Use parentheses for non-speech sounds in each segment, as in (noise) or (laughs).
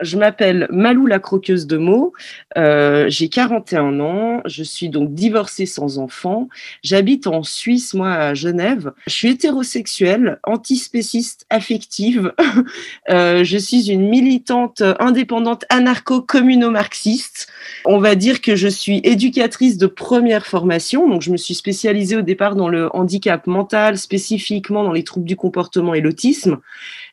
Je m'appelle Malou la croqueuse de mots. Euh, j'ai 41 ans. Je suis donc divorcée sans enfant. J'habite en Suisse, moi, à Genève. Je suis hétérosexuelle, antispéciste, affective. (laughs) euh, je suis une militante indépendante anarcho-communo-marxiste. On va dire que je suis éducatrice de première formation. Donc, je me suis spécialisée au départ dans le handicap mental, spécifiquement dans les troubles du comportement et l'autisme.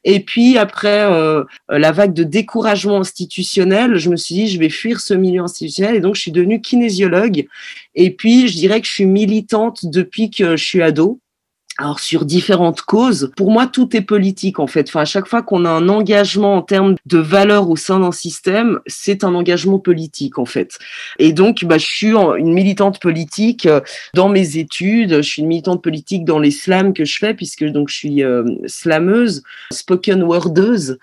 Et puis après euh, la vague de découragement institutionnel, je me suis dit je vais fuir ce milieu institutionnel et donc je suis devenue kinésiologue. Et puis je dirais que je suis militante depuis que je suis ado alors sur différentes causes, pour moi tout est politique en fait. Enfin à chaque fois qu'on a un engagement en termes de valeur au sein d'un système, c'est un engagement politique en fait. Et donc bah, je suis une militante politique euh, dans mes études, je suis une militante politique dans les slams que je fais puisque donc je suis euh, slameuse, spoken wordeuse.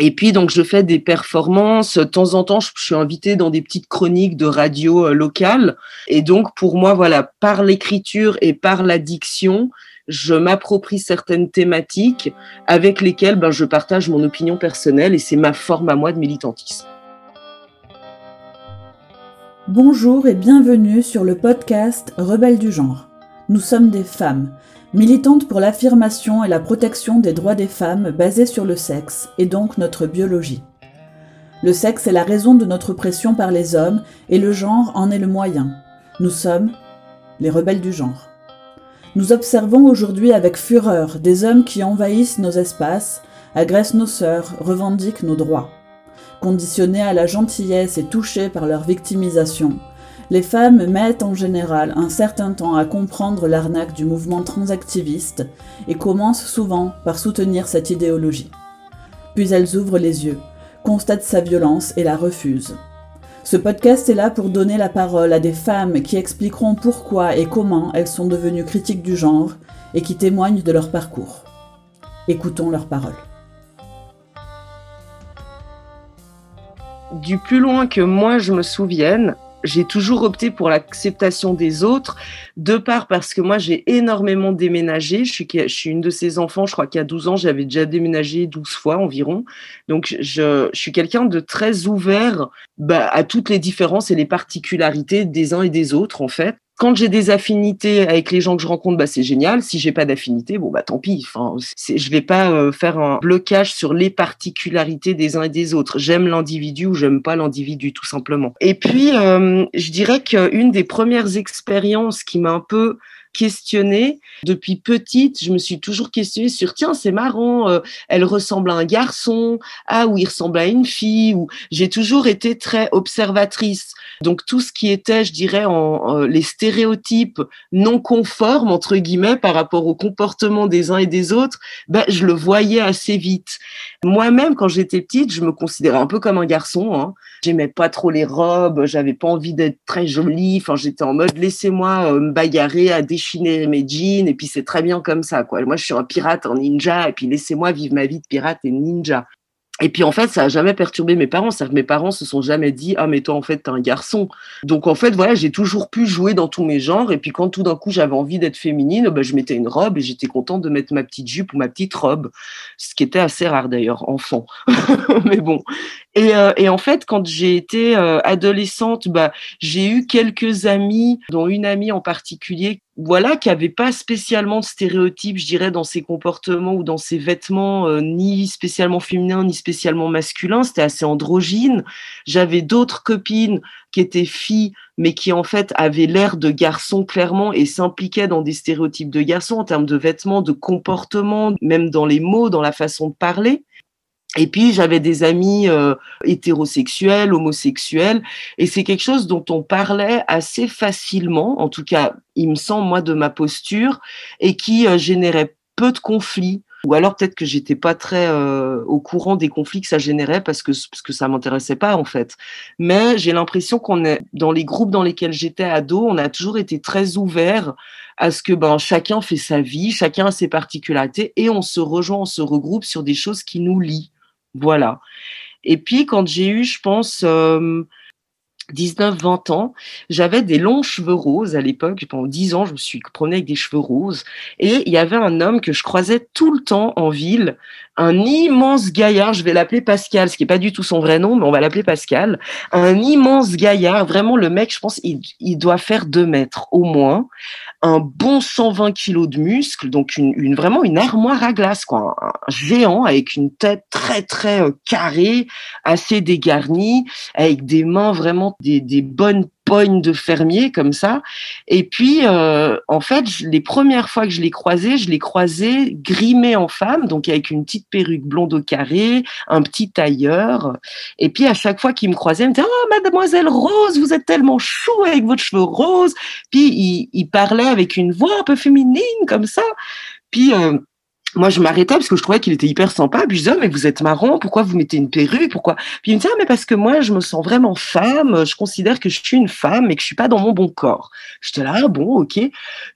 Et puis donc je fais des performances. De temps en temps, je, suis invitée dans des petites chroniques de radio euh, locales. Et donc pour moi, voilà, par l'écriture et par l'addiction, je m'approprie certaines thématiques avec lesquelles ben, je partage mon opinion personnelle et c'est ma forme à moi de militantisme. Bonjour et bienvenue sur le podcast Rebelles du genre. Nous sommes des femmes, militantes pour l'affirmation et la protection des droits des femmes basés sur le sexe et donc notre biologie. Le sexe est la raison de notre oppression par les hommes et le genre en est le moyen. Nous sommes les rebelles du genre. Nous observons aujourd'hui avec fureur des hommes qui envahissent nos espaces, agressent nos sœurs, revendiquent nos droits. Conditionnés à la gentillesse et touchés par leur victimisation, les femmes mettent en général un certain temps à comprendre l'arnaque du mouvement transactiviste et commencent souvent par soutenir cette idéologie. Puis elles ouvrent les yeux, constatent sa violence et la refusent. Ce podcast est là pour donner la parole à des femmes qui expliqueront pourquoi et comment elles sont devenues critiques du genre et qui témoignent de leur parcours. Écoutons leurs paroles. Du plus loin que moi je me souvienne, j'ai toujours opté pour l'acceptation des autres, de part parce que moi j'ai énormément déménagé. Je suis, je suis une de ces enfants, je crois qu'à 12 ans, j'avais déjà déménagé 12 fois environ. Donc je, je suis quelqu'un de très ouvert bah, à toutes les différences et les particularités des uns et des autres en fait quand j'ai des affinités avec les gens que je rencontre, bah c'est génial. Si j'ai pas d'affinité, bon bah tant pis. Enfin, je vais pas euh, faire un blocage sur les particularités des uns et des autres. J'aime l'individu ou j'aime pas l'individu tout simplement. Et puis, euh, je dirais qu'une des premières expériences qui m'a un peu questionnée. Depuis petite, je me suis toujours questionnée sur tiens, c'est marrant, euh, elle ressemble à un garçon, ah oui, il ressemble à une fille. Ou j'ai toujours été très observatrice. Donc tout ce qui était, je dirais, en, les stéréotypes non conformes entre guillemets par rapport au comportement des uns et des autres, ben je le voyais assez vite. Moi-même, quand j'étais petite, je me considérais un peu comme un garçon. Hein. J'aimais pas trop les robes, j'avais pas envie d'être très jolie. Enfin, j'étais en mode laissez-moi euh, me bagarrer à déchiner mes jeans et puis c'est très bien comme ça. Quoi. Moi, je suis un pirate, un ninja et puis laissez-moi vivre ma vie de pirate et ninja. Et puis en fait, ça a jamais perturbé mes parents. C'est-à-dire que mes parents se sont jamais dit ah mais toi en fait t'es un garçon. Donc en fait voilà, j'ai toujours pu jouer dans tous mes genres. Et puis quand tout d'un coup j'avais envie d'être féminine, ben, je mettais une robe et j'étais contente de mettre ma petite jupe ou ma petite robe, ce qui était assez rare d'ailleurs enfant. (laughs) mais bon. Et, euh, et, en fait, quand j'ai été euh, adolescente, bah, j'ai eu quelques amis, dont une amie en particulier, voilà, qui avait pas spécialement de stéréotypes, je dirais, dans ses comportements ou dans ses vêtements, euh, ni spécialement féminins, ni spécialement masculins. C'était assez androgyne. J'avais d'autres copines qui étaient filles, mais qui en fait avaient l'air de garçons clairement et s'impliquaient dans des stéréotypes de garçons en termes de vêtements, de comportement, même dans les mots, dans la façon de parler. Et puis j'avais des amis euh, hétérosexuels, homosexuels, et c'est quelque chose dont on parlait assez facilement, en tout cas, il me semble moi de ma posture, et qui euh, générait peu de conflits. Ou alors peut-être que j'étais pas très euh, au courant des conflits que ça générait parce que parce que ça m'intéressait pas en fait. Mais j'ai l'impression qu'on est dans les groupes dans lesquels j'étais ado, on a toujours été très ouvert à ce que ben chacun fait sa vie, chacun a ses particularités et on se rejoint, on se regroupe sur des choses qui nous lient. Voilà. Et puis quand j'ai eu, je pense, euh, 19-20 ans, j'avais des longs cheveux roses à l'époque. Pendant 10 ans, je me suis promenée avec des cheveux roses. Et il y avait un homme que je croisais tout le temps en ville, un immense gaillard, je vais l'appeler Pascal, ce qui est pas du tout son vrai nom, mais on va l'appeler Pascal. Un immense gaillard, vraiment le mec, je pense, il, doit faire 2 mètres au moins. Un bon 120 kilos de muscles, donc une, une vraiment une armoire à glace, quoi. Un géant avec une tête très très euh, carrée, assez dégarnie, avec des mains vraiment des, bonnes pognes de fermier comme ça. Et puis, euh, en fait, les premières fois que je l'ai croisé, je l'ai croisé grimé en femme, donc avec une petite perruque blonde au carré, un petit tailleur. Et puis, à chaque fois qu'il me croisait, il me disait « Oh, mademoiselle Rose, vous êtes tellement chou avec votre cheveux roses !» Puis, il, il, parlait avec une voix un peu féminine comme ça. Puis... Euh, moi, je m'arrêtais parce que je trouvais qu'il était hyper sympa. Puis je disais, oh, mais vous êtes marrant, pourquoi vous mettez une perruque? Pourquoi? Puis il me disait, ah, mais parce que moi, je me sens vraiment femme, je considère que je suis une femme et que je suis pas dans mon bon corps. J'étais là, ah, bon, ok.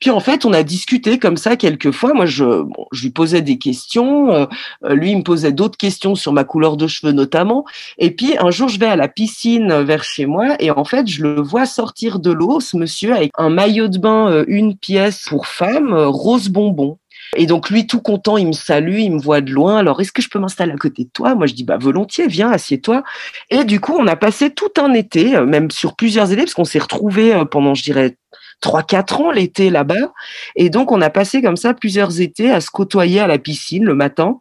Puis en fait, on a discuté comme ça quelques fois. Moi, je, bon, je lui posais des questions, euh, lui, il me posait d'autres questions sur ma couleur de cheveux notamment. Et puis un jour, je vais à la piscine vers chez moi et en fait, je le vois sortir de l'eau, ce monsieur, avec un maillot de bain, euh, une pièce pour femme, euh, rose bonbon. Et donc lui, tout content, il me salue, il me voit de loin. Alors, est-ce que je peux m'installer à côté de toi? Moi, je dis, bah volontiers, viens, assieds-toi. Et du coup, on a passé tout un été, euh, même sur plusieurs étés, parce qu'on s'est retrouvés euh, pendant, je dirais, trois quatre ans l'été là-bas. Et donc, on a passé comme ça plusieurs étés à se côtoyer à la piscine le matin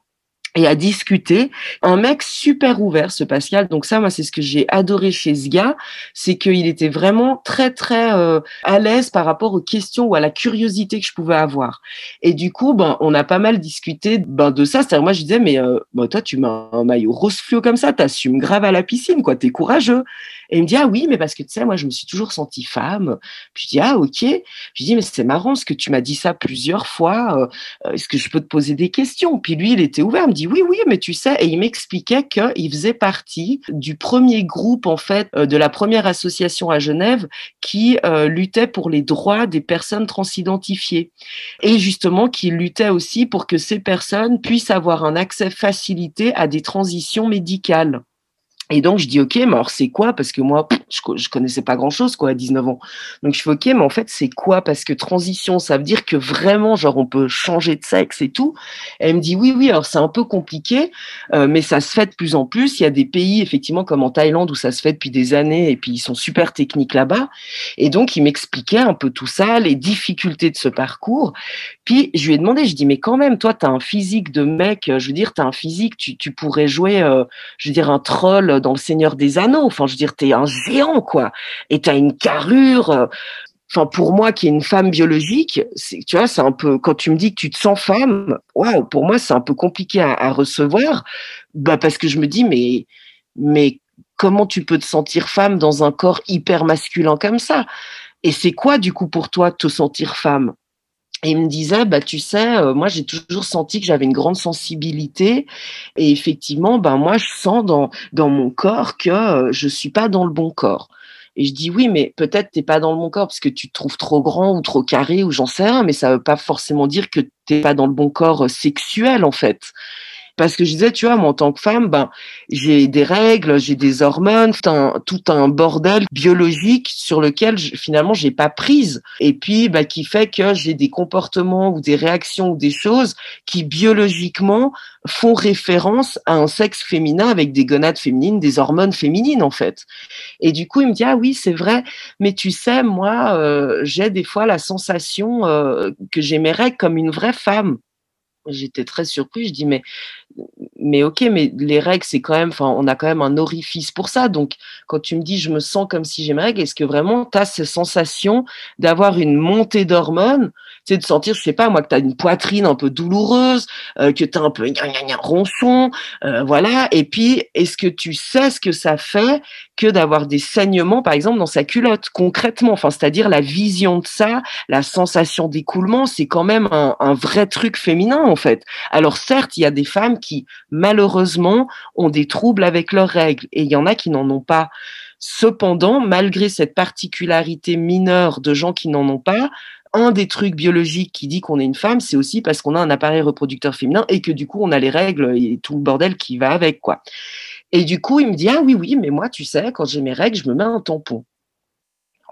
et à discuter. Un mec super ouvert, ce Pascal. Donc ça, moi, c'est ce que j'ai adoré chez ce gars, c'est qu'il était vraiment très très euh, à l'aise par rapport aux questions ou à la curiosité que je pouvais avoir. Et du coup, ben, on a pas mal discuté ben, de ça. C'est-à-dire, moi, je disais, mais euh, ben, toi, tu mets un maillot rose fluo comme ça, t'assumes grave à la piscine, quoi. T'es courageux. Et il me dit, ah oui, mais parce que tu sais, moi, je me suis toujours sentie femme. Puis je dis, ah ok. Je dis, mais c'est marrant, parce que tu m'as dit ça plusieurs fois. Euh, est-ce que je peux te poser des questions? Puis lui, il était ouvert. Il me dit, oui, oui, mais tu sais, et il m'expliquait qu'il faisait partie du premier groupe, en fait, euh, de la première association à Genève qui euh, luttait pour les droits des personnes transidentifiées. Et justement, qui luttait aussi pour que ces personnes puissent avoir un accès facilité à des transitions médicales. Et donc, je dis, OK, mais alors c'est quoi? Parce que moi, je, je connaissais pas grand-chose, quoi, à 19 ans. Donc, je fais, OK, mais en fait, c'est quoi? Parce que transition, ça veut dire que vraiment, genre, on peut changer de sexe et tout. elle me dit, oui, oui, alors c'est un peu compliqué, euh, mais ça se fait de plus en plus. Il y a des pays, effectivement, comme en Thaïlande, où ça se fait depuis des années, et puis ils sont super techniques là-bas. Et donc, il m'expliquait un peu tout ça, les difficultés de ce parcours. Puis, je lui ai demandé, je dis, mais quand même, toi, tu as un physique de mec, je veux dire, tu as un physique, tu, tu pourrais jouer, euh, je veux dire, un troll dans le Seigneur des Anneaux. Enfin, je veux dire, t'es un géant, quoi. Et t'as une carrure. Euh, enfin, pour moi, qui est une femme biologique, tu vois, c'est un peu quand tu me dis que tu te sens femme. Waouh, pour moi, c'est un peu compliqué à, à, recevoir. Bah, parce que je me dis, mais, mais comment tu peux te sentir femme dans un corps hyper masculin comme ça? Et c'est quoi, du coup, pour toi, te sentir femme? Et il me disait, bah tu sais, euh, moi j'ai toujours senti que j'avais une grande sensibilité, et effectivement, ben moi je sens dans dans mon corps que euh, je suis pas dans le bon corps. Et je dis oui, mais peut-être t'es pas dans le bon corps parce que tu te trouves trop grand ou trop carré ou j'en sais rien, mais ça veut pas forcément dire que t'es pas dans le bon corps euh, sexuel en fait. Parce que je disais, tu vois, moi, en tant que femme, ben, j'ai des règles, j'ai des hormones, tout un, tout un bordel biologique sur lequel je, finalement j'ai pas prise. Et puis, ben, qui fait que j'ai des comportements ou des réactions ou des choses qui biologiquement font référence à un sexe féminin avec des gonades féminines, des hormones féminines en fait. Et du coup, il me dit ah oui, c'est vrai, mais tu sais, moi, euh, j'ai des fois la sensation euh, que j'aimerais comme une vraie femme. J'étais très surpris. Je dis mais mais ok, mais les règles c'est quand même, enfin on a quand même un orifice pour ça. Donc quand tu me dis je me sens comme si j'ai mes règles, est-ce que vraiment tu as cette sensation d'avoir une montée d'hormones, tu sais de sentir, je sais pas moi que tu as une poitrine un peu douloureuse, euh, que tu as un peu gna, gna, gna, euh, voilà. Et puis est-ce que tu sais ce que ça fait que d'avoir des saignements par exemple dans sa culotte concrètement, enfin c'est-à-dire la vision de ça, la sensation d'écoulement, c'est quand même un, un vrai truc féminin en fait. Alors certes, il y a des femmes qui, malheureusement, ont des troubles avec leurs règles et il y en a qui n'en ont pas. Cependant, malgré cette particularité mineure de gens qui n'en ont pas, un des trucs biologiques qui dit qu'on est une femme, c'est aussi parce qu'on a un appareil reproducteur féminin et que du coup on a les règles et tout le bordel qui va avec quoi. Et du coup, il me dit ah oui oui, mais moi tu sais, quand j'ai mes règles, je me mets un tampon.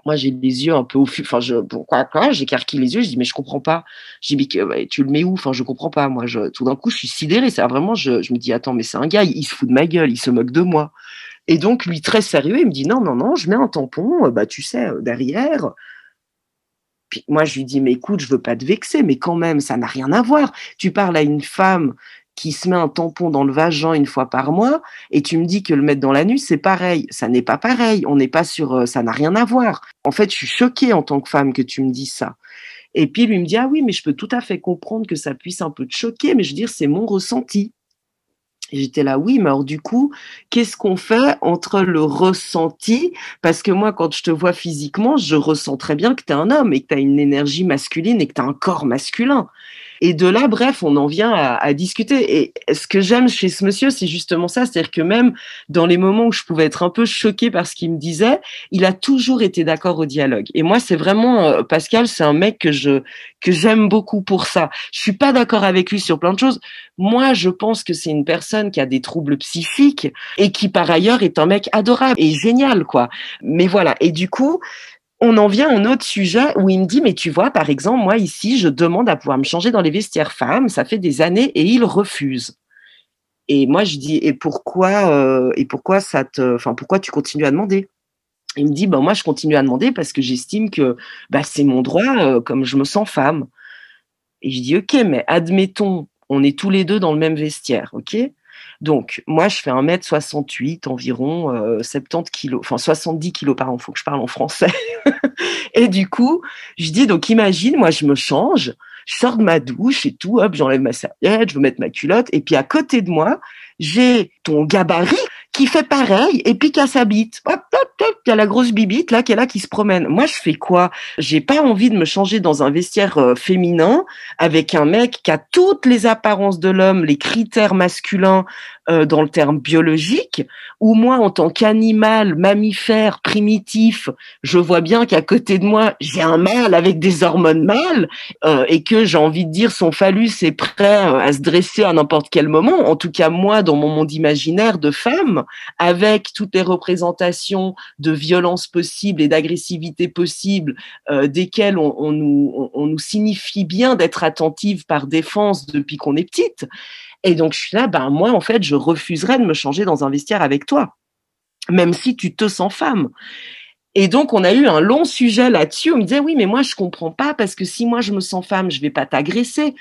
Moi, j'ai les yeux un peu au fil. Enfin, je, pourquoi, quoi, j'écarquille les yeux. Je dis, mais je comprends pas. J'ai dit, tu le mets où? Enfin, je comprends pas. Moi, je, tout d'un coup, je suis sidérée. C'est vraiment, je, je me dis, attends, mais c'est un gars, il, se fout de ma gueule, il se moque de moi. Et donc, lui, très sérieux, il me dit, non, non, non, je mets un tampon, euh, bah, tu sais, euh, derrière. Puis moi, je lui dis, mais écoute, je veux pas te vexer, mais quand même, ça n'a rien à voir. Tu parles à une femme qui se met un tampon dans le vagin une fois par mois et tu me dis que le mettre dans l'anus c'est pareil. Ça n'est pas pareil. On n'est pas sur, euh, ça n'a rien à voir. En fait, je suis choquée en tant que femme que tu me dis ça. Et puis lui me dit ah oui mais je peux tout à fait comprendre que ça puisse un peu te choquer mais je veux dire c'est mon ressenti. J'étais là, oui, mais alors du coup, qu'est-ce qu'on fait entre le ressenti? Parce que moi, quand je te vois physiquement, je ressens très bien que tu es un homme et que tu as une énergie masculine et que tu as un corps masculin. Et de là, bref, on en vient à, discuter. Et ce que j'aime chez ce monsieur, c'est justement ça. C'est-à-dire que même dans les moments où je pouvais être un peu choquée par ce qu'il me disait, il a toujours été d'accord au dialogue. Et moi, c'est vraiment, euh, Pascal, c'est un mec que je, que j'aime beaucoup pour ça. Je suis pas d'accord avec lui sur plein de choses. Moi, je pense que c'est une personne qui a des troubles psychiques et qui, par ailleurs, est un mec adorable et génial, quoi. Mais voilà. Et du coup, on en vient à un autre sujet où il me dit, mais tu vois, par exemple, moi ici, je demande à pouvoir me changer dans les vestiaires femmes, ça fait des années, et il refuse. Et moi, je dis, et pourquoi, euh, et pourquoi ça te, pourquoi tu continues à demander? Il me dit, ben moi, je continue à demander parce que j'estime que bah, c'est mon droit, euh, comme je me sens femme. Et je dis, ok, mais admettons, on est tous les deux dans le même vestiaire, ok? Donc, moi, je fais 1m68 environ, 70 euh, kilos, enfin 70 kilos par an, faut que je parle en français. (laughs) et du coup, je dis, donc imagine, moi, je me change, je sors de ma douche et tout, hop, j'enlève ma serviette, je veux mettre ma culotte, et puis à côté de moi, j'ai ton gabarit qui fait pareil et puis qui a sa bite. Hop, hop, hop, il y a la grosse bibite là qui est là qui se promène. Moi, je fais quoi? J'ai pas envie de me changer dans un vestiaire euh, féminin avec un mec qui a toutes les apparences de l'homme, les critères masculins euh, dans le terme biologique, ou moi, en tant qu'animal, mammifère, primitif, je vois bien qu'à côté de moi, j'ai un mâle avec des hormones mâles euh, et que j'ai envie de dire son phallus est prêt à se dresser à n'importe quel moment. En tout cas, moi, dans mon monde imaginaire de femme, avec toutes les représentations de violence possibles et d'agressivité possible, euh, desquelles on, nous, on nous signifie bien d'être attentive par défense depuis qu'on est petite, et donc, je suis là, ben, moi, en fait, je refuserais de me changer dans un vestiaire avec toi, même si tu te sens femme. Et donc, on a eu un long sujet là-dessus. On me disait, oui, mais moi, je comprends pas parce que si moi, je me sens femme, je vais pas t'agresser.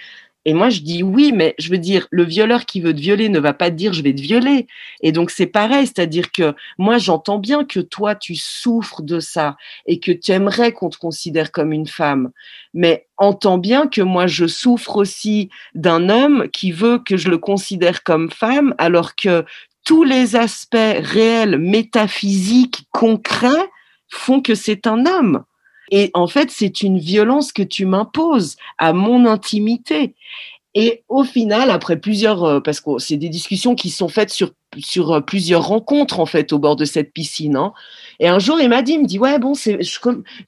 Et moi, je dis oui, mais je veux dire, le violeur qui veut te violer ne va pas te dire je vais te violer. Et donc, c'est pareil, c'est-à-dire que moi, j'entends bien que toi, tu souffres de ça et que tu aimerais qu'on te considère comme une femme. Mais entends bien que moi, je souffre aussi d'un homme qui veut que je le considère comme femme, alors que tous les aspects réels, métaphysiques, concrets font que c'est un homme. Et en fait, c'est une violence que tu m'imposes à mon intimité. Et au final, après plusieurs, euh, parce que c'est des discussions qui sont faites sur sur euh, plusieurs rencontres en fait au bord de cette piscine. Hein. Et un jour, il m'a dit, il me dit ouais bon,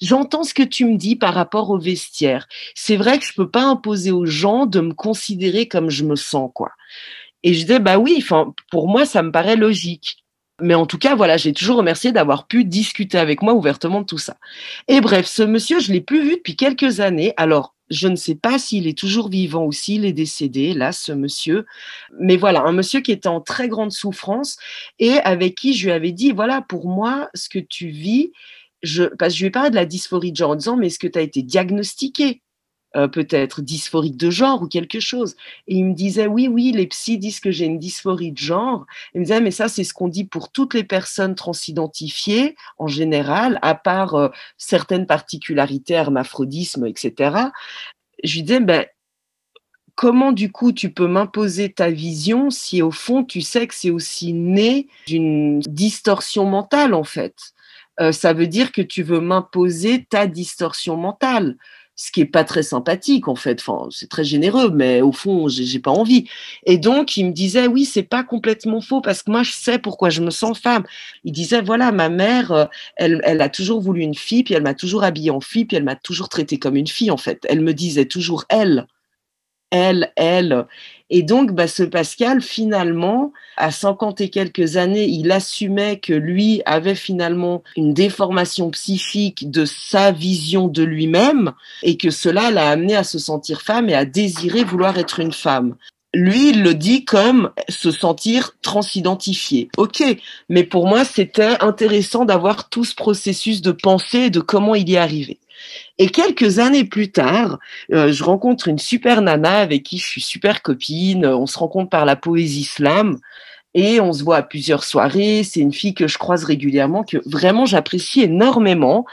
j'entends ce que tu me dis par rapport au vestiaire. C'est vrai que je peux pas imposer aux gens de me considérer comme je me sens quoi. Et je disais bah oui, enfin pour moi ça me paraît logique. Mais en tout cas, voilà, j'ai toujours remercié d'avoir pu discuter avec moi ouvertement de tout ça. Et bref, ce monsieur, je l'ai plus vu depuis quelques années. Alors, je ne sais pas s'il est toujours vivant ou s'il est décédé, là, ce monsieur. Mais voilà, un monsieur qui était en très grande souffrance et avec qui je lui avais dit, voilà, pour moi, ce que tu vis, je, parce que je lui ai parlé de la dysphorie de genre en disant, mais est-ce que tu as été diagnostiqué? Euh, peut-être dysphorique de genre ou quelque chose. Et il me disait, oui, oui, les psys disent que j'ai une dysphorie de genre. Il me disait, mais ça, c'est ce qu'on dit pour toutes les personnes transidentifiées en général, à part euh, certaines particularités, hermaphrodisme, etc. Je lui disais, ben, comment du coup tu peux m'imposer ta vision si au fond tu sais que c'est aussi né d'une distorsion mentale en fait? Euh, ça veut dire que tu veux m'imposer ta distorsion mentale ce qui est pas très sympathique en fait. Enfin, c'est très généreux, mais au fond, j'ai pas envie. Et donc, il me disait, oui, c'est pas complètement faux parce que moi, je sais pourquoi je me sens femme. Il disait, voilà, ma mère, euh, elle, elle a toujours voulu une fille, puis elle m'a toujours habillée en fille, puis elle m'a toujours traité comme une fille en fait. Elle me disait toujours elle. Elle, elle. Et donc, bah, ce Pascal, finalement, à 50 et quelques années, il assumait que lui avait finalement une déformation psychique de sa vision de lui-même et que cela l'a amené à se sentir femme et à désirer vouloir être une femme lui, il le dit comme se sentir transidentifié. Ok, mais pour moi, c'était intéressant d'avoir tout ce processus de pensée et de comment il y est arrivé. Et quelques années plus tard, euh, je rencontre une super nana avec qui je suis super copine. On se rencontre par la poésie slam. Et on se voit à plusieurs soirées. C'est une fille que je croise régulièrement, que vraiment j'apprécie énormément,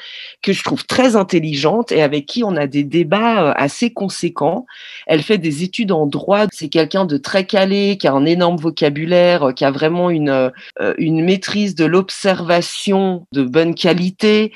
que je trouve très intelligente et avec qui on a des débats euh, assez conséquents. Elle fait des études en droit. C'est quelqu'un de très calé, qui a un énorme vocabulaire, euh, qui a vraiment une, une maîtrise de l'observation de bonne qualité.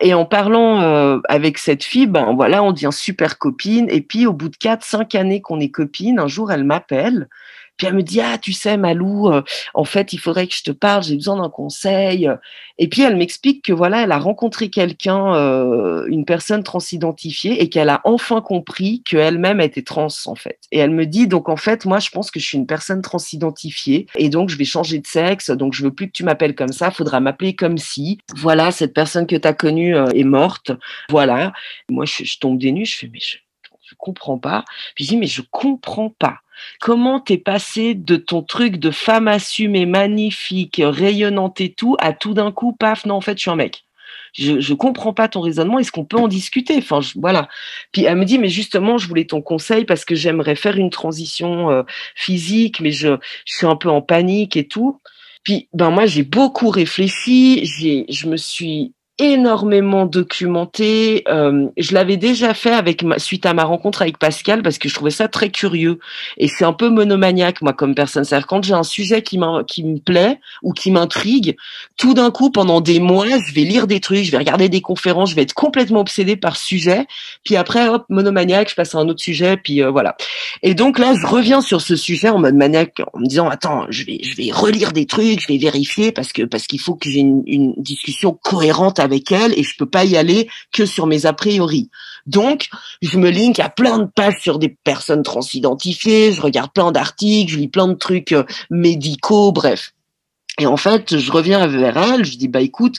Et en parlant avec cette fille, ben voilà, on devient super copine. Et puis au bout de quatre, cinq années qu'on est copine, un jour elle m'appelle puis elle me dit ah tu sais Malou, euh, en fait il faudrait que je te parle, j'ai besoin d'un conseil. Et puis elle m'explique que voilà elle a rencontré quelqu'un, euh, une personne transidentifiée et qu'elle a enfin compris qu'elle-même était trans en fait. Et elle me dit donc en fait moi je pense que je suis une personne transidentifiée et donc je vais changer de sexe, donc je veux plus que tu m'appelles comme ça, faudra m'appeler comme si. Voilà cette personne que tu as connue euh, est morte. Voilà. Moi je, tombe des nues, je fais mais je, je comprends pas. Puis je dis mais je comprends pas. Comment t'es passé de ton truc de femme assumée, magnifique, rayonnante et tout, à tout d'un coup, paf, non, en fait, je suis un mec. Je, je comprends pas ton raisonnement. Est-ce qu'on peut en discuter? Enfin, voilà. Puis elle me dit, mais justement, je voulais ton conseil parce que j'aimerais faire une transition euh, physique, mais je, je suis un peu en panique et tout. Puis, ben moi, j'ai beaucoup réfléchi. J'ai, je me suis énormément documenté. Euh, je l'avais déjà fait avec ma, suite à ma rencontre avec Pascal parce que je trouvais ça très curieux et c'est un peu monomaniaque moi comme personne. C'est-à-dire quand j'ai un sujet qui qui me plaît ou qui m'intrigue, tout d'un coup pendant des mois, je vais lire des trucs, je vais regarder des conférences, je vais être complètement obsédée par sujet. Puis après, hop, monomaniaque, je passe à un autre sujet, puis euh, voilà. Et donc là, je reviens sur ce sujet en mode maniaque en me disant attends, je vais je vais relire des trucs, je vais vérifier parce que parce qu'il faut que j'ai une, une discussion cohérente avec elle et je peux pas y aller que sur mes a priori. Donc, je me link à plein de pages sur des personnes transidentifiées, je regarde plein d'articles, je lis plein de trucs euh, médicaux, bref. Et en fait, je reviens vers elle, je dis bah écoute,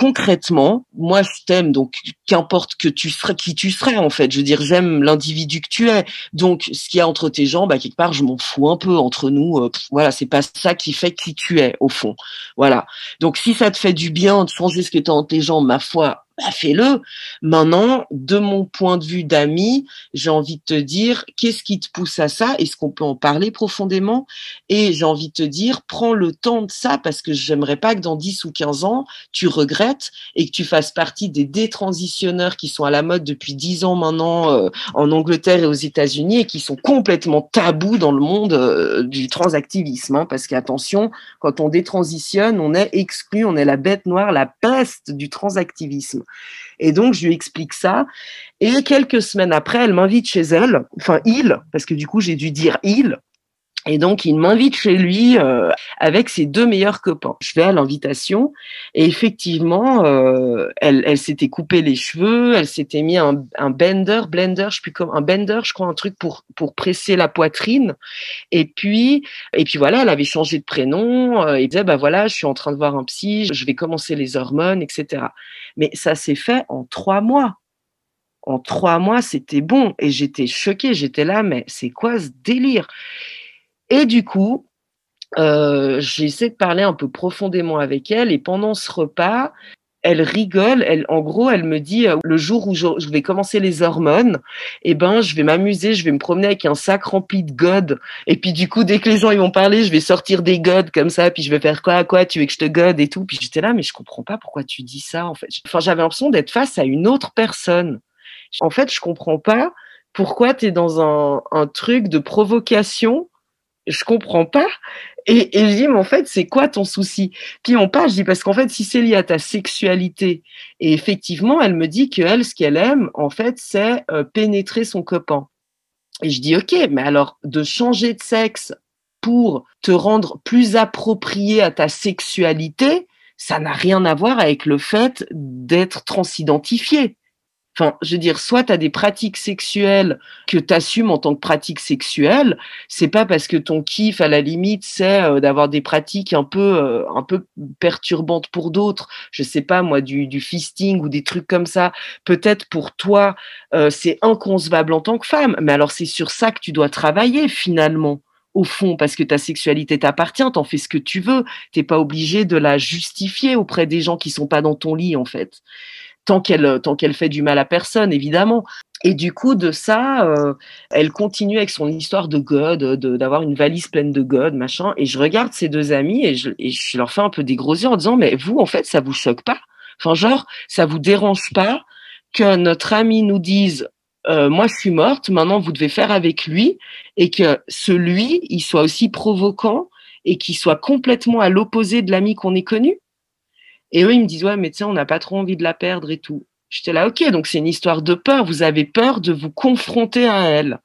concrètement, moi je t'aime, donc qu'importe que tu serais qui tu serais en fait. Je veux dire, j'aime l'individu que tu es. Donc ce qu'il y a entre tes jambes, bah, quelque part, je m'en fous un peu entre nous. Euh, voilà, c'est pas ça qui fait qui tu es au fond. Voilà. Donc si ça te fait du bien de changer ce que tu as entre tes jambes, ma foi, bah, fais-le. Maintenant, de mon point de vue d'ami, j'ai envie de te dire, qu'est-ce qui te pousse à ça? Est-ce qu'on peut en parler profondément? Et j'ai envie de te dire, prends le temps de ça parce que j'aimerais pas que dans 10 ou 15 ans, tu regrettes et que tu fasses partie des détransitionneurs qui sont à la mode depuis 10 ans maintenant euh, en Angleterre et aux États-Unis et qui sont complètement tabous dans le monde euh, du transactivisme. Hein, parce qu'attention, quand on détransitionne, on est exclu, on est la bête noire, la peste du transactivisme. Et donc, je lui explique ça. Et quelques semaines après, elle m'invite chez elle, enfin il, parce que du coup, j'ai dû dire il. Et donc, il m'invite chez lui euh, avec ses deux meilleurs copains. Je vais à l'invitation et effectivement, euh, elle, s'était coupé les cheveux, elle s'était mis un, un bender, blender, je sais comme un bender, je crois, un truc pour pour presser la poitrine. Et puis et puis voilà, elle avait changé de prénom. Euh, et disait bah voilà, je suis en train de voir un psy, je vais commencer les hormones, etc. Mais ça s'est fait en trois mois en trois mois, c'était bon. Et j'étais choquée, j'étais là, mais c'est quoi ce délire? Et du coup, euh, j'ai essayé de parler un peu profondément avec elle et pendant ce repas, elle rigole, elle, en gros, elle me dit euh, le jour où je, vais commencer les hormones, eh ben, je vais m'amuser, je vais me promener avec un sac rempli de godes. Et puis du coup, dès que les gens ils vont parler, je vais sortir des godes comme ça, puis je vais faire quoi, quoi, tu veux que je te gode et tout. Puis j'étais là, mais je comprends pas pourquoi tu dis ça en fait. Enfin, j'avais l'impression d'être face à une autre personne. En fait, je comprends pas pourquoi tu es dans un, un truc de provocation je comprends pas. Et, et je dis, mais en fait, c'est quoi ton souci? Puis on parle, je dis, parce qu'en fait, si c'est lié à ta sexualité, et effectivement, elle me dit que elle, ce qu'elle aime, en fait, c'est euh, pénétrer son copain. Et je dis, ok, mais alors, de changer de sexe pour te rendre plus approprié à ta sexualité, ça n'a rien à voir avec le fait d'être transidentifié. Enfin, je veux dire, soit tu as des pratiques sexuelles que tu assumes en tant que pratique sexuelle, c'est pas parce que ton kiff à la limite c'est euh, d'avoir des pratiques un peu euh, un peu perturbantes pour d'autres, je sais pas moi du, du fisting ou des trucs comme ça. Peut-être pour toi euh, c'est inconcevable en tant que femme, mais alors c'est sur ça que tu dois travailler finalement au fond, parce que ta sexualité t'appartient, t'en fais ce que tu veux, t'es pas obligé de la justifier auprès des gens qui sont pas dans ton lit en fait tant qu'elle tant qu'elle fait du mal à personne, évidemment. Et du coup, de ça, euh, elle continue avec son histoire de God, d'avoir une valise pleine de God, machin. Et je regarde ces deux amis et je, leur fais un peu des gros yeux en disant, mais vous, en fait, ça vous choque pas? Enfin, genre, ça vous dérange pas que notre ami nous dise, euh, moi, je suis morte, maintenant, vous devez faire avec lui, et que celui, il soit aussi provoquant et qu'il soit complètement à l'opposé de l'ami qu'on ait connu? Et eux, ils me disent, ouais, mais tu sais, on n'a pas trop envie de la perdre et tout. J'étais là, ok, donc c'est une histoire de peur. Vous avez peur de vous confronter à elle.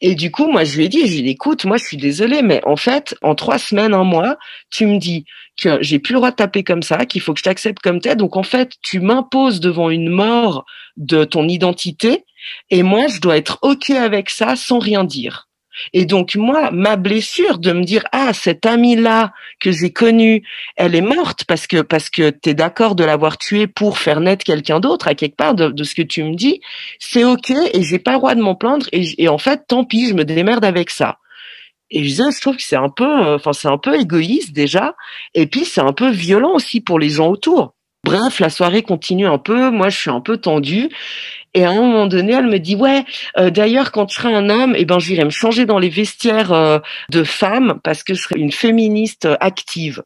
Et du coup, moi, je lui ai dit, je lui dit, écoute, moi, je suis désolée, mais en fait, en trois semaines, un mois, tu me dis que j'ai plus le droit de taper comme ça, qu'il faut que je t'accepte comme t'es. Donc, en fait, tu m'imposes devant une mort de ton identité, et moi, je dois être ok avec ça sans rien dire. Et donc moi, ma blessure de me dire ah cette amie là que j'ai connue, elle est morte parce que parce que t'es d'accord de l'avoir tuée pour faire naître quelqu'un d'autre à quelque part de, ce que tu me dis, c'est ok et j'ai pas le droit de m'en plaindre et, en fait tant pis, je me démerde avec ça. Et je, je trouve que c'est un peu, euh, enfin c'est un peu égoïste déjà, et puis c'est un peu violent aussi pour les gens autour. Bref, la soirée continue un peu. Moi, je suis un peu tendue. Et à un moment donné, elle me dit ouais. Euh, d'ailleurs, quand je serai un homme, eh ben j'irai me changer dans les vestiaires euh, de femmes parce que je serai une féministe euh, active.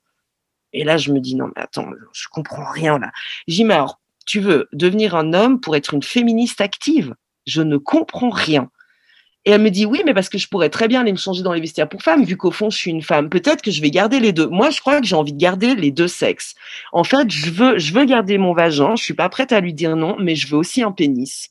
Et là, je me dis non mais attends, je comprends rien là. J'ai mais alors, tu veux devenir un homme pour être une féministe active? Je ne comprends rien. Et elle me dit oui, mais parce que je pourrais très bien aller me changer dans les vestiaires pour femmes, vu qu'au fond je suis une femme. Peut-être que je vais garder les deux. Moi, je crois que j'ai envie de garder les deux sexes. En fait, je veux, je veux garder mon vagin. Je suis pas prête à lui dire non, mais je veux aussi un pénis.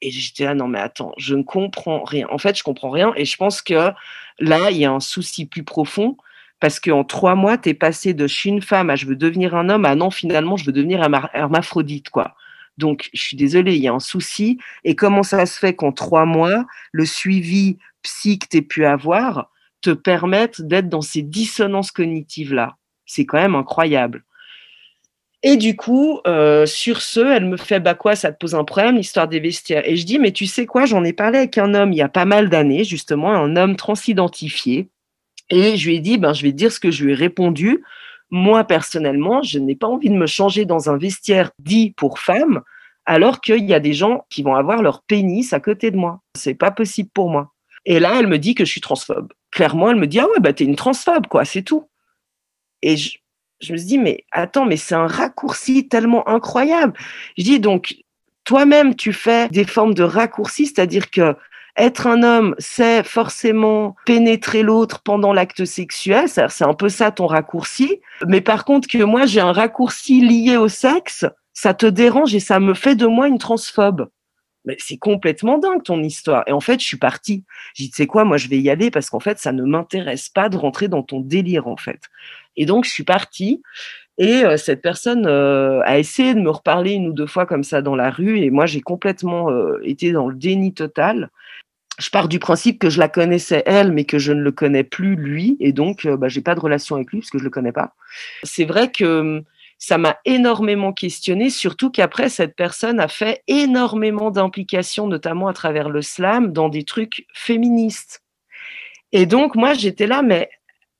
Et j'étais là, non mais attends, je ne comprends rien. En fait, je comprends rien. Et je pense que là, il y a un souci plus profond parce qu'en trois mois, tu es passé de je suis une femme à je veux devenir un homme à non, finalement, je veux devenir un hermaphrodite, quoi. Donc, je suis désolée, il y a un souci. Et comment ça se fait qu'en trois mois, le suivi psy que tu pu avoir te permette d'être dans ces dissonances cognitives-là? C'est quand même incroyable. Et du coup, euh, sur ce, elle me fait bah quoi, ça te pose un problème, l'histoire des vestiaires. Et je dis mais tu sais quoi, j'en ai parlé avec un homme il y a pas mal d'années justement, un homme transidentifié. Et je lui ai dit ben je vais te dire ce que je lui ai répondu. Moi, personnellement, je n'ai pas envie de me changer dans un vestiaire dit pour femmes, alors qu'il y a des gens qui vont avoir leur pénis à côté de moi. C'est pas possible pour moi. Et là, elle me dit que je suis transphobe. Clairement, elle me dit, ah ouais, bah, t'es une transphobe, quoi, c'est tout. Et je, je me suis dit, mais attends, mais c'est un raccourci tellement incroyable. Je dis, donc, toi-même, tu fais des formes de raccourcis, c'est-à-dire que être un homme, c'est forcément pénétrer l'autre pendant l'acte sexuel. C'est un peu ça ton raccourci. Mais par contre, que moi, j'ai un raccourci lié au sexe, ça te dérange et ça me fait de moi une transphobe. Mais c'est complètement dingue ton histoire. Et en fait, je suis partie. J'ai dit, tu sais quoi, moi, je vais y aller parce qu'en fait, ça ne m'intéresse pas de rentrer dans ton délire, en fait. Et donc, je suis partie. Et euh, cette personne euh, a essayé de me reparler une ou deux fois comme ça dans la rue. Et moi, j'ai complètement euh, été dans le déni total je pars du principe que je la connaissais elle, mais que je ne le connais plus lui, et donc euh, bah, j'ai pas de relation avec lui parce que je le connais pas. C'est vrai que hum, ça m'a énormément questionné, surtout qu'après cette personne a fait énormément d'implications, notamment à travers le slam, dans des trucs féministes. Et donc moi j'étais là, mais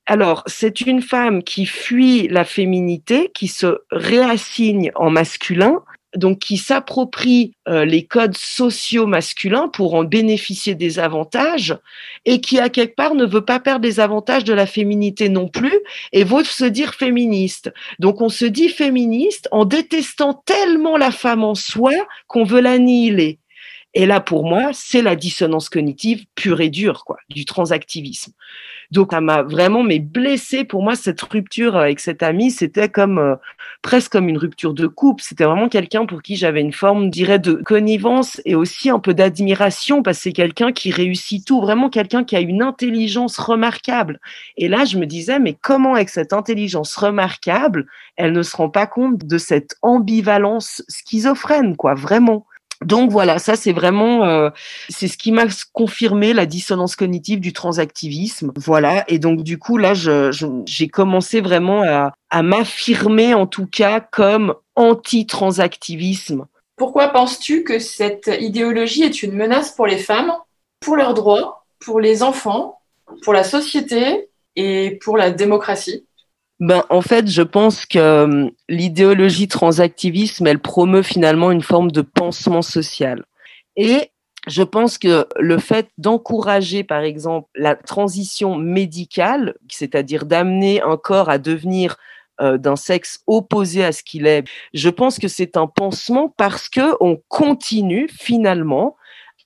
alors c'est une femme qui fuit la féminité, qui se réassigne en masculin, donc qui s'approprie euh, les codes sociaux masculins pour en bénéficier des avantages et qui à quelque part ne veut pas perdre les avantages de la féminité non plus et veut se dire féministe. Donc on se dit féministe en détestant tellement la femme en soi qu'on veut l'annihiler. Et là, pour moi, c'est la dissonance cognitive pure et dure, quoi, du transactivisme. Donc, ça m'a vraiment mais blessé. Pour moi, cette rupture avec cet ami, c'était comme euh, presque comme une rupture de couple. C'était vraiment quelqu'un pour qui j'avais une forme, dirais, de connivence et aussi un peu d'admiration parce que c'est quelqu'un qui réussit tout, vraiment quelqu'un qui a une intelligence remarquable. Et là, je me disais, mais comment avec cette intelligence remarquable, elle ne se rend pas compte de cette ambivalence schizophrène, quoi, vraiment? Donc voilà, ça c'est vraiment euh, c'est ce qui m'a confirmé la dissonance cognitive du transactivisme. Voilà, et donc du coup là, j'ai commencé vraiment à, à m'affirmer en tout cas comme anti-transactivisme. Pourquoi penses-tu que cette idéologie est une menace pour les femmes, pour leurs droits, pour les enfants, pour la société et pour la démocratie? Ben, en fait, je pense que euh, l'idéologie transactivisme, elle promeut finalement une forme de pansement social. Et je pense que le fait d'encourager, par exemple, la transition médicale, c'est-à-dire d'amener un corps à devenir euh, d'un sexe opposé à ce qu'il est, je pense que c'est un pansement parce que on continue finalement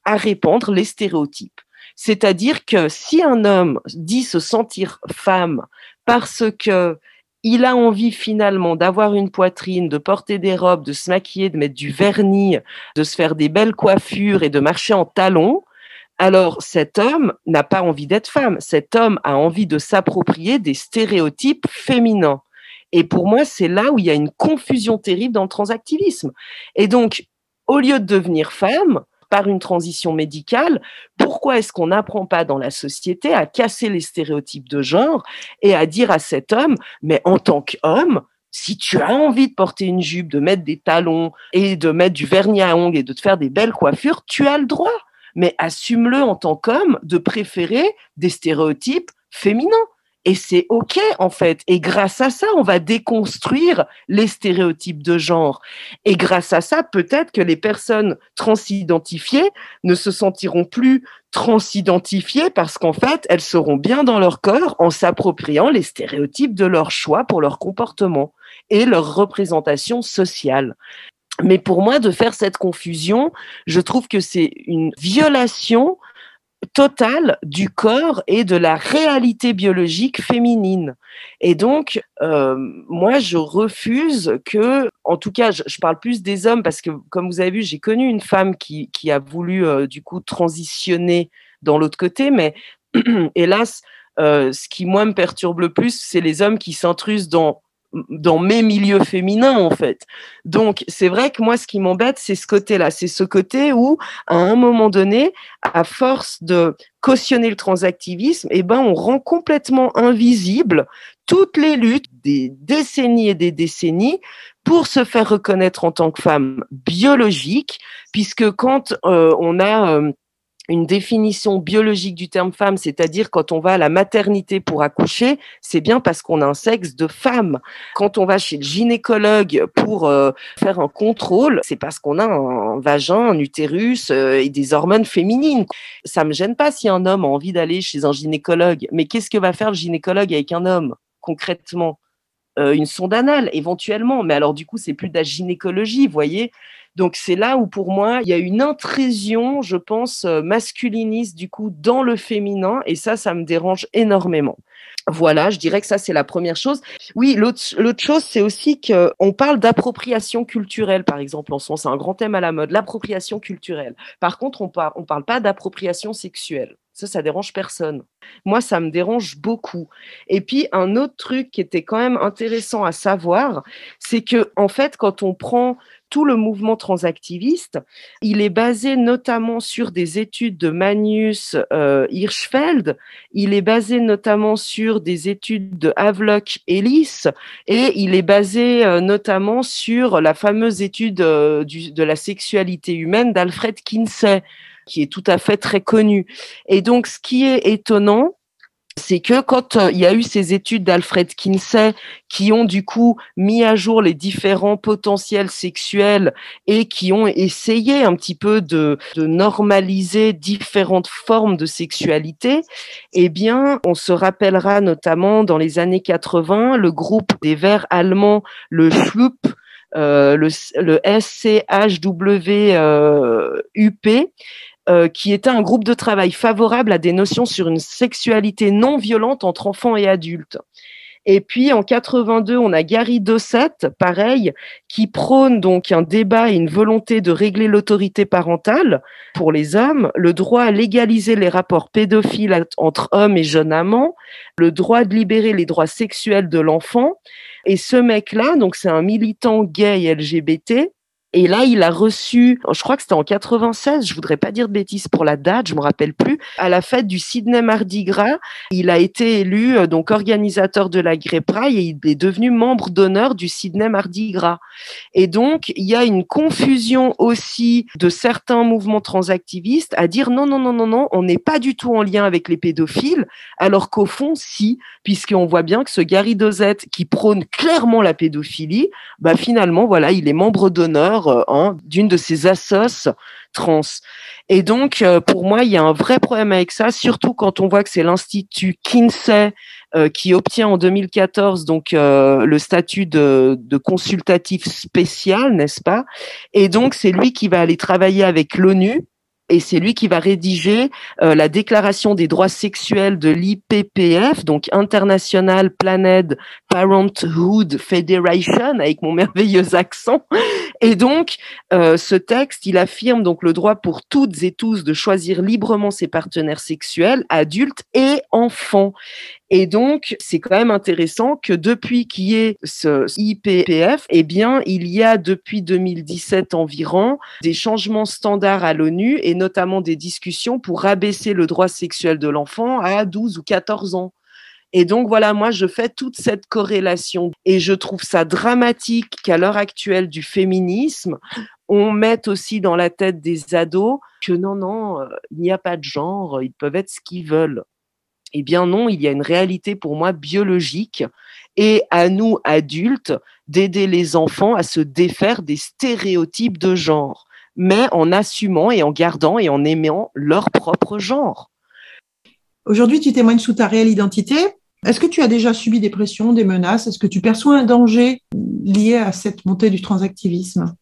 à répandre les stéréotypes. C'est-à-dire que si un homme dit se sentir femme parce que il a envie finalement d'avoir une poitrine, de porter des robes, de se maquiller, de mettre du vernis, de se faire des belles coiffures et de marcher en talons, alors cet homme n'a pas envie d'être femme. Cet homme a envie de s'approprier des stéréotypes féminins. Et pour moi, c'est là où il y a une confusion terrible dans le transactivisme. Et donc, au lieu de devenir femme, par une transition médicale, pourquoi est-ce qu'on n'apprend pas dans la société à casser les stéréotypes de genre et à dire à cet homme, mais en tant qu'homme, si tu as envie de porter une jupe, de mettre des talons et de mettre du vernis à ongles et de te faire des belles coiffures, tu as le droit. Mais assume-le en tant qu'homme de préférer des stéréotypes féminins. Et c'est OK, en fait. Et grâce à ça, on va déconstruire les stéréotypes de genre. Et grâce à ça, peut-être que les personnes transidentifiées ne se sentiront plus transidentifiées parce qu'en fait, elles seront bien dans leur corps en s'appropriant les stéréotypes de leur choix pour leur comportement et leur représentation sociale. Mais pour moi, de faire cette confusion, je trouve que c'est une violation totale du corps et de la réalité biologique féminine. Et donc, euh, moi, je refuse que, en tout cas, je, parle plus des hommes parce que, comme vous avez vu, j'ai connu une femme qui, qui a voulu, euh, du coup, transitionner dans l'autre côté, mais (clears throat) hélas, euh, ce qui, moi, me perturbe le plus, c'est les hommes qui s'intrusent dans dans mes milieux féminins en fait. Donc c'est vrai que moi ce qui m'embête c'est ce côté-là, c'est ce côté où à un moment donné, à force de cautionner le transactivisme, eh ben on rend complètement invisible toutes les luttes des décennies et des décennies pour se faire reconnaître en tant que femme biologique, puisque quand euh, on a euh, une définition biologique du terme femme, c'est-à-dire quand on va à la maternité pour accoucher, c'est bien parce qu'on a un sexe de femme. Quand on va chez le gynécologue pour euh, faire un contrôle, c'est parce qu'on a un, vagin, un utérus euh, et des hormones féminines. Ça me gêne pas si un homme a envie d'aller chez un gynécologue, mais qu'est-ce que va faire le gynécologue avec un homme concrètement? Euh, Une sonde anale éventuellement, mais alors du coup c'est plus de la gynécologie, vous voyez? Donc c'est là où pour moi il y a une intrusion, je pense, euh, masculiniste du coup dans le féminin et ça, ça me dérange énormément. Voilà, je dirais que ça c'est la première chose. Oui, l'autre chose c'est aussi que on parle d'appropriation culturelle par exemple en moment, c'est un grand thème à la mode, l'appropriation culturelle. Par contre, on on parle pas d'appropriation sexuelle. Ça, ça dérange personne. Moi, ça me dérange beaucoup. Et puis, un autre truc qui était quand même intéressant à savoir, c'est que, en fait, quand on prend tout le mouvement transactiviste. Il est basé notamment sur des études de Magnus euh, Hirschfeld. Il est basé notamment sur des études de Havelock Ellis et il est basé euh, notamment sur la fameuse étude euh, de la sexualité humaine d'Alfred Kinsey qui est tout à fait très connu. Et donc, ce qui est étonnant, c'est que quand euh, il y a eu ces études d'Alfred Kinsey qui ont du coup mis à jour les différents potentiels sexuels et qui ont essayé un petit peu de, de normaliser différentes formes de sexualité, eh bien, on se rappellera notamment dans les années 80 le groupe des Verts allemands, le Schlup, euh, le, le SCHWUP, euh, qui était un groupe de travail favorable à des notions sur une sexualité non violente entre enfants et adultes. Et puis en 82, on a Gary Dossett, pareil, qui prône donc un débat et une volonté de régler l'autorité parentale pour les hommes, le droit à légaliser les rapports pédophiles entre hommes et jeunes amants, le droit de libérer les droits sexuels de l'enfant. Et ce mec-là, donc c'est un militant gay LGBT, et là, il a reçu, je crois que c'était en 96, je voudrais pas dire de bêtises pour la date, je me rappelle plus, à la fête du Sydney Mardi Gras, il a été élu euh, donc organisateur de la Pride et il est devenu membre d'honneur du Sydney Mardi Gras. Et donc, il y a une confusion aussi de certains mouvements transactivistes à dire non, non, non, non, non, on n'est pas du tout en lien avec les pédophiles, alors qu'au fond, si, puisqu'on voit bien que ce Gary Dozette qui prône clairement la pédophilie, bah finalement, voilà, il est membre d'honneur euh, d'une de ces assos trans. Et donc, euh, pour moi, il y a un vrai problème avec ça, surtout quand on voit que c'est l'Institut Kinsey euh, qui obtient en 2014 donc le statut de consultatif spécial, n'est-ce pas? Et donc, c'est lui qui va aller travailler avec l'ONU et c'est lui qui va rédiger euh, la déclaration des droits sexuels de l'IPPF, donc International Planned Parenthood Federation, avec mon (laughs) merveilleux accent. Et donc, euh, ce texte, il affirme donc le droit pour toutes et tous de choisir librement ses partenaires sexuels, adultes et enfants. Et donc, c'est quand même intéressant que depuis qu'il y ait ce IPPF, eh bien, il y a depuis 2017 environ des changements standards à l'ONU et notamment des discussions pour rabaisser le droit sexuel de l'enfant à 12 ou 14 ans. Et donc voilà, moi je fais toute cette corrélation et je trouve ça dramatique qu'à l'heure actuelle du féminisme, on mette aussi dans la tête des ados que non, non, euh, il n'y a pas de genre, ils peuvent être ce qu'ils veulent. Eh bien non, il y a une réalité pour moi biologique et à nous adultes d'aider les enfants à se défaire des stéréotypes de genre, mais en assumant et en gardant et en aimant leur propre genre. Aujourd'hui, tu témoignes sous ta réelle identité. Est-ce que tu as déjà subi des pressions, des menaces? Est-ce que tu perçois un danger lié à cette montée du transactivisme?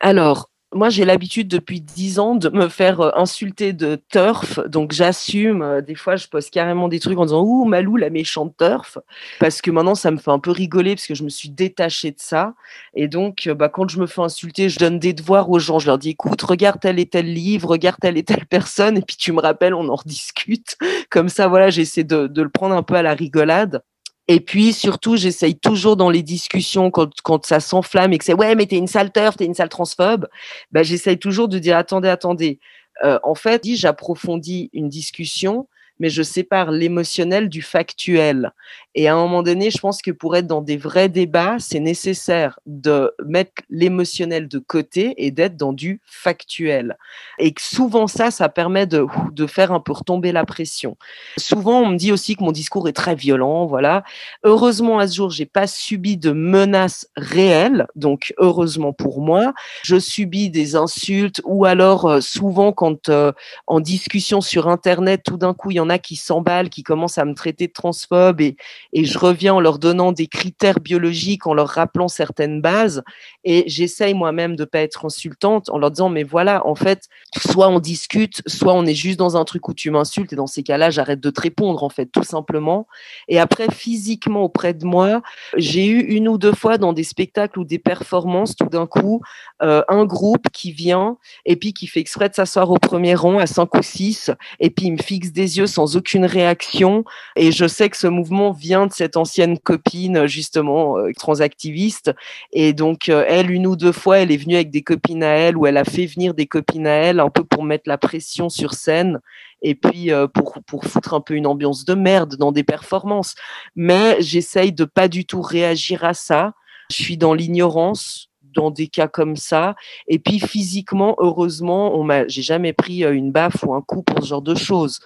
Alors, moi, j'ai l'habitude depuis dix ans de me faire euh, insulter de turf, donc j'assume. Euh, des fois, je poste carrément des trucs en disant ouh Malou la méchante turf, parce que maintenant ça me fait un peu rigoler parce que je me suis détachée de ça. Et donc, euh, bah, quand je me fais insulter, je donne des devoirs aux gens. Je leur dis écoute, regarde tel et tel livre, regarde telle et telle personne, et puis tu me rappelles, on en (laughs) rediscute. Comme ça, voilà, j'essaie de, de le prendre un peu à la rigolade. Et puis surtout, j'essaye toujours dans les discussions quand, quand ça s'enflamme et que c'est ouais, mais t'es une sale turf, t'es une sale transphobe. Ben, j'essaye toujours de dire attendez, attendez. Euh, en fait, j'approfondis une discussion mais je sépare l'émotionnel du factuel. Et à un moment donné, je pense que pour être dans des vrais débats, c'est nécessaire de mettre l'émotionnel de côté et d'être dans du factuel. Et souvent ça, ça permet de, de faire un peu retomber la pression. Souvent, on me dit aussi que mon discours est très violent, voilà. Heureusement, à ce jour, j'ai pas subi de menaces réelles, donc heureusement pour moi. Je subis des insultes ou alors euh, souvent quand euh, en discussion sur Internet, tout d'un coup, il y en a qui s'emballent, qui commencent à me traiter de transphobe et, et je reviens en leur donnant des critères biologiques, en leur rappelant certaines bases. Et j'essaye moi-même de pas être insultante en leur disant, mais voilà, en fait, soit on discute, soit on est juste dans un truc où tu m'insultes et dans ces cas-là, j'arrête de te répondre, en fait, tout simplement. Et après, physiquement auprès de moi, j'ai eu une ou deux fois dans des spectacles ou des performances, tout d'un coup, euh, un groupe qui vient et puis qui fait exprès de s'asseoir au premier rang à cinq ou six et puis il me fixe des yeux sans aucune réaction. Et je sais que ce mouvement vient de cette ancienne copine, justement, euh, transactiviste. Et donc, euh, elle, une ou deux fois, elle est venue avec des copines à elle, ou elle a fait venir des copines à elle, un peu pour mettre la pression sur scène et puis euh, pour, pour foutre un peu une ambiance de merde dans des performances. Mais j'essaye de pas du tout réagir à ça. Je suis dans l'ignorance dans des cas comme ça. Et puis physiquement, heureusement, on m'a, j'ai jamais pris une baffe ou un coup pour ce genre de choses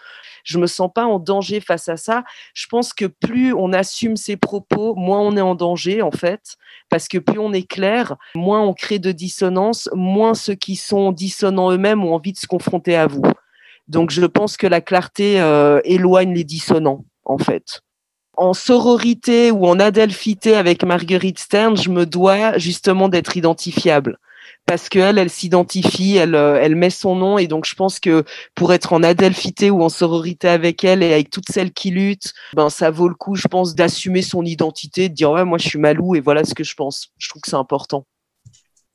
je me sens pas en danger face à ça. Je pense que plus on assume ses propos, moins on est en danger en fait, parce que plus on est clair, moins on crée de dissonance, moins ceux qui sont dissonants eux-mêmes ont envie de se confronter à vous. Donc je pense que la clarté euh, éloigne les dissonants en fait en sororité ou en adelphité avec Marguerite Stern, je me dois justement d'être identifiable parce qu'elle, elle s'identifie, elle, euh, elle met son nom et donc je pense que pour être en adelphité ou en sororité avec elle et avec toutes celles qui luttent, ben ça vaut le coup, je pense, d'assumer son identité, de dire ouais moi je suis Malou et voilà ce que je pense. Je trouve que c'est important.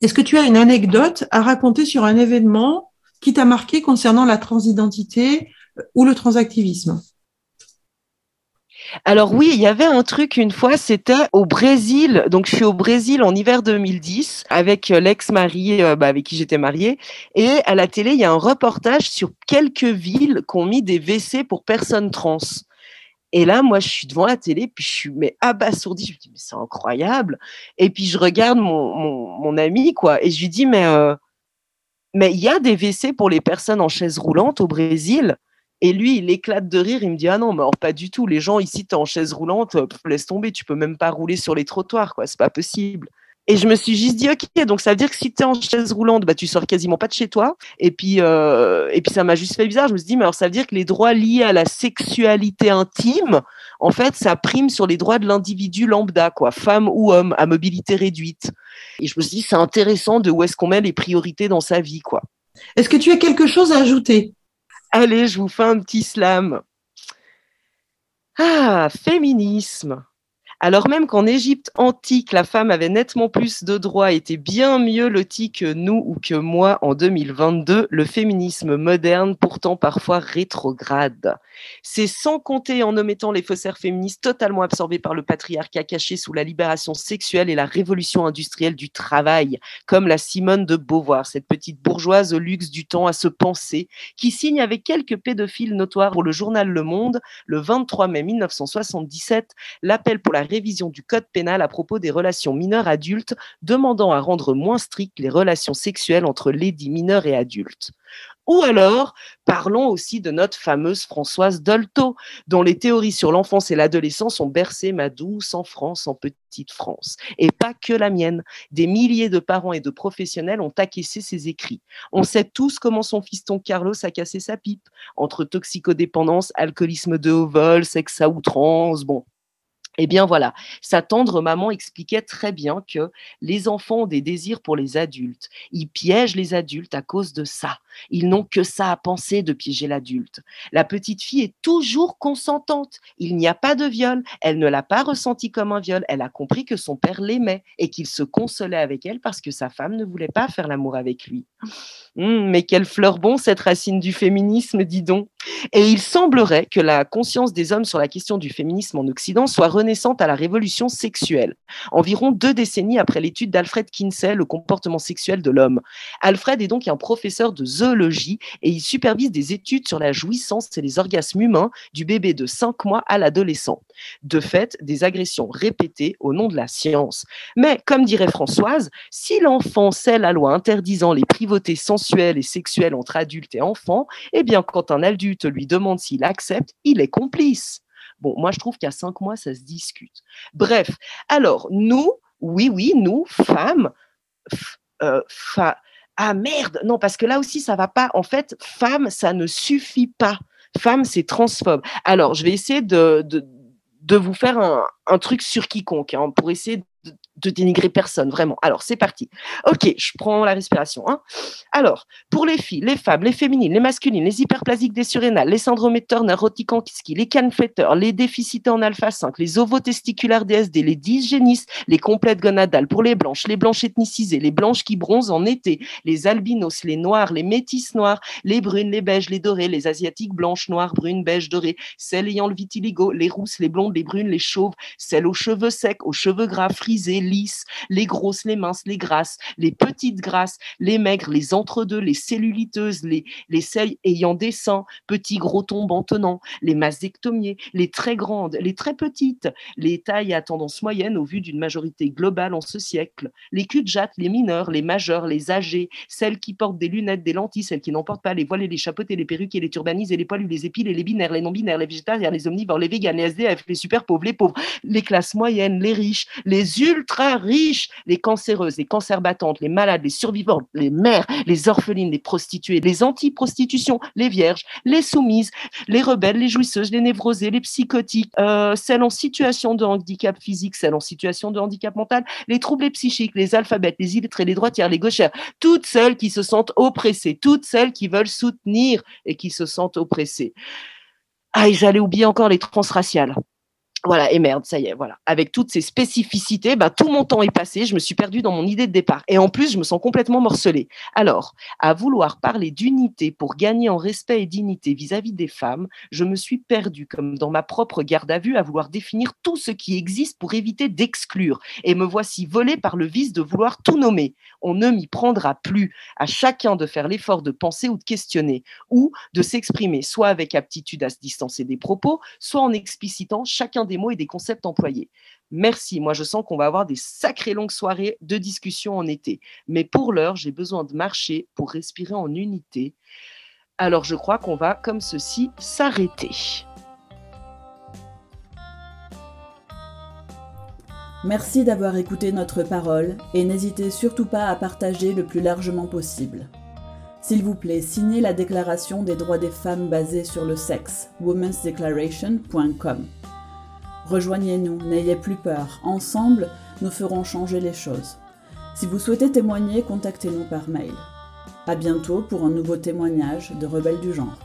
Est-ce que tu as une anecdote à raconter sur un événement qui t'a marqué concernant la transidentité ou le transactivisme? Alors oui, il y avait un truc une fois, c'était au Brésil. Donc je suis au Brésil en hiver 2010 avec euh, l'ex-mari euh, bah, avec qui j'étais mariée. Et à la télé, il y a un reportage sur quelques villes qui ont mis des WC pour personnes trans. Et là, moi, je suis devant la télé, puis je suis mais abasourdie. Je me dis, mais c'est incroyable. Et puis je regarde mon, mon, ami, quoi, et je lui dis, mais euh, mais il y a des WC pour les personnes en chaise roulante au Brésil? Et lui, il éclate de rire. Il me dit Ah non, mais pas du tout. Les gens ici, tu es en chaise roulante, laisse tomber. Tu peux même pas rouler sur les trottoirs, quoi. C'est pas possible. Et je me suis juste dit, ok, donc ça veut dire que si tu es en chaise roulante, bah, tu sors quasiment pas de chez toi. Et puis, euh, et puis ça m'a juste fait bizarre. Je me suis dit, mais alors ça veut dire que les droits liés à la sexualité intime, en fait, ça prime sur les droits de l'individu lambda, quoi, femme ou homme, à mobilité réduite. Et je me suis dit, c'est intéressant de où est-ce qu'on met les priorités dans sa vie, quoi. Est-ce que tu as quelque chose à ajouter? Allez, je vous fais un petit slam. Ah, féminisme. Alors même qu'en Égypte antique, la femme avait nettement plus de droits, était bien mieux lotie que nous ou que moi en 2022, le féminisme moderne, pourtant parfois rétrograde. C'est sans compter en omettant les faussaires féministes totalement absorbés par le patriarcat caché sous la libération sexuelle et la révolution industrielle du travail, comme la Simone de Beauvoir, cette petite bourgeoise au luxe du temps à se penser, qui signe avec quelques pédophiles notoires pour le journal Le Monde, le 23 mai 1977, l'appel pour la révision du code pénal à propos des relations mineurs-adultes, demandant à rendre moins strictes les relations sexuelles entre les dits mineurs et adultes. Ou alors, parlons aussi de notre fameuse Françoise Dolto, dont les théories sur l'enfance et l'adolescence ont bercé ma douce enfance en petite France. Et pas que la mienne. Des milliers de parents et de professionnels ont acquiescé ses écrits. On sait tous comment son fiston Carlos a cassé sa pipe. Entre toxicodépendance, alcoolisme de haut vol, sexe à outrance, bon, eh bien voilà, sa tendre maman expliquait très bien que les enfants ont des désirs pour les adultes. Ils piègent les adultes à cause de ça. Ils n'ont que ça à penser de piéger l'adulte. La petite fille est toujours consentante. Il n'y a pas de viol. Elle ne l'a pas ressenti comme un viol. Elle a compris que son père l'aimait et qu'il se consolait avec elle parce que sa femme ne voulait pas faire l'amour avec lui. (laughs) Hum, mais quelle fleur bon cette racine du féminisme, dis donc. Et il semblerait que la conscience des hommes sur la question du féminisme en Occident soit à la révolution sexuelle, environ deux décennies après l'étude d'Alfred Kinsey, Le comportement sexuel de l'homme. Alfred est donc un professeur de zoologie et il supervise des études sur la jouissance et les orgasmes humains du bébé de 5 mois à l'adolescent. De fait, des agressions répétées au nom de la science. Mais, comme dirait Françoise, si l'enfant sait la loi interdisant les privautés sensuelles et sexuelles entre adultes et enfants, eh bien, quand un adulte lui demande s'il accepte, il est complice. Bon, moi, je trouve qu'à cinq mois, ça se discute. Bref, alors, nous, oui, oui, nous, femmes, euh, ah merde, non, parce que là aussi, ça va pas. En fait, femme, ça ne suffit pas. Femme, c'est transphobe. Alors, je vais essayer de, de, vous faire un, truc sur quiconque, hein, pour essayer de dénigrer personne, vraiment. Alors, c'est parti. Ok, je prends la respiration. Hein. Alors, pour les filles, les femmes, les féminines, les masculines, les hyperplasiques des surrénales, les syndromes Turner, les canfetteurs, les déficités en alpha-5, les ovotesticulaires DSD, les dysgénistes, les complètes gonadales pour les blanches, les blanches ethnicisées, les blanches qui bronzent en été, les albinos, les noirs, les métis noirs, les brunes, les beiges, les dorés, les asiatiques blanches, noires, brunes, beiges, dorées, celles ayant le vitiligo, les rousses, les blondes, les brunes, les chauves, celles aux cheveux secs, aux cheveux gras, frisés, lisses, les grosses, les minces, les grasses, les petites grasses, les maigres, les entre-deux, les celluliteuses, les, les celles ayant des seins, petits gros tombants tenants, les mastectomiers, les très grandes, les très petites, les tailles à tendance moyenne au vu d'une majorité globale en ce siècle, les cul de les mineurs, les majeurs, les âgés, celles qui portent des lunettes, des lentilles, celles qui n'en portent pas, les voiles et les chapeautés, les perruques et les turbanisés, les poilus, les épilés, les binaires, les non-binaires, les végétariens, les omnivores, les véganes, les SDF, les super pauvres, les pauvres, les classes moyennes, les riches, les ultra riches, les cancéreuses, les cancers battantes, les malades, les survivantes, les mères, les orphelines, les prostituées, les anti-prostitutions, les vierges, les soumises, les rebelles, les jouisseuses, les névrosées, les psychotiques, euh, celles en situation de handicap physique, celles en situation de handicap mental, les troubles psychiques, les alphabètes, les illettrés, les droitières, les gauchères, toutes celles qui se sentent oppressées, toutes celles qui veulent soutenir et qui se sentent oppressées. Ah, et j'allais oublier encore les transraciales. Voilà, et merde, ça y est, voilà. Avec toutes ces spécificités, bah, tout mon temps est passé, je me suis perdue dans mon idée de départ. Et en plus, je me sens complètement morcelée. Alors, à vouloir parler d'unité pour gagner en respect et dignité vis-à-vis des femmes, je me suis perdue, comme dans ma propre garde à vue, à vouloir définir tout ce qui existe pour éviter d'exclure. Et me voici volée par le vice de vouloir tout nommer. On ne m'y prendra plus. À chacun de faire l'effort de penser ou de questionner, ou de s'exprimer, soit avec aptitude à se distancer des propos, soit en explicitant chacun des mots et des concepts employés. Merci, moi je sens qu'on va avoir des sacrées longues soirées de discussion en été. Mais pour l'heure, j'ai besoin de marcher pour respirer en unité. Alors je crois qu'on va, comme ceci, s'arrêter. Merci d'avoir écouté notre parole et n'hésitez surtout pas à partager le plus largement possible. S'il vous plaît, signez la déclaration des droits des femmes basée sur le sexe, womensdeclaration.com. Rejoignez-nous, n'ayez plus peur. Ensemble, nous ferons changer les choses. Si vous souhaitez témoigner, contactez-nous par mail. À bientôt pour un nouveau témoignage de Rebelles du genre.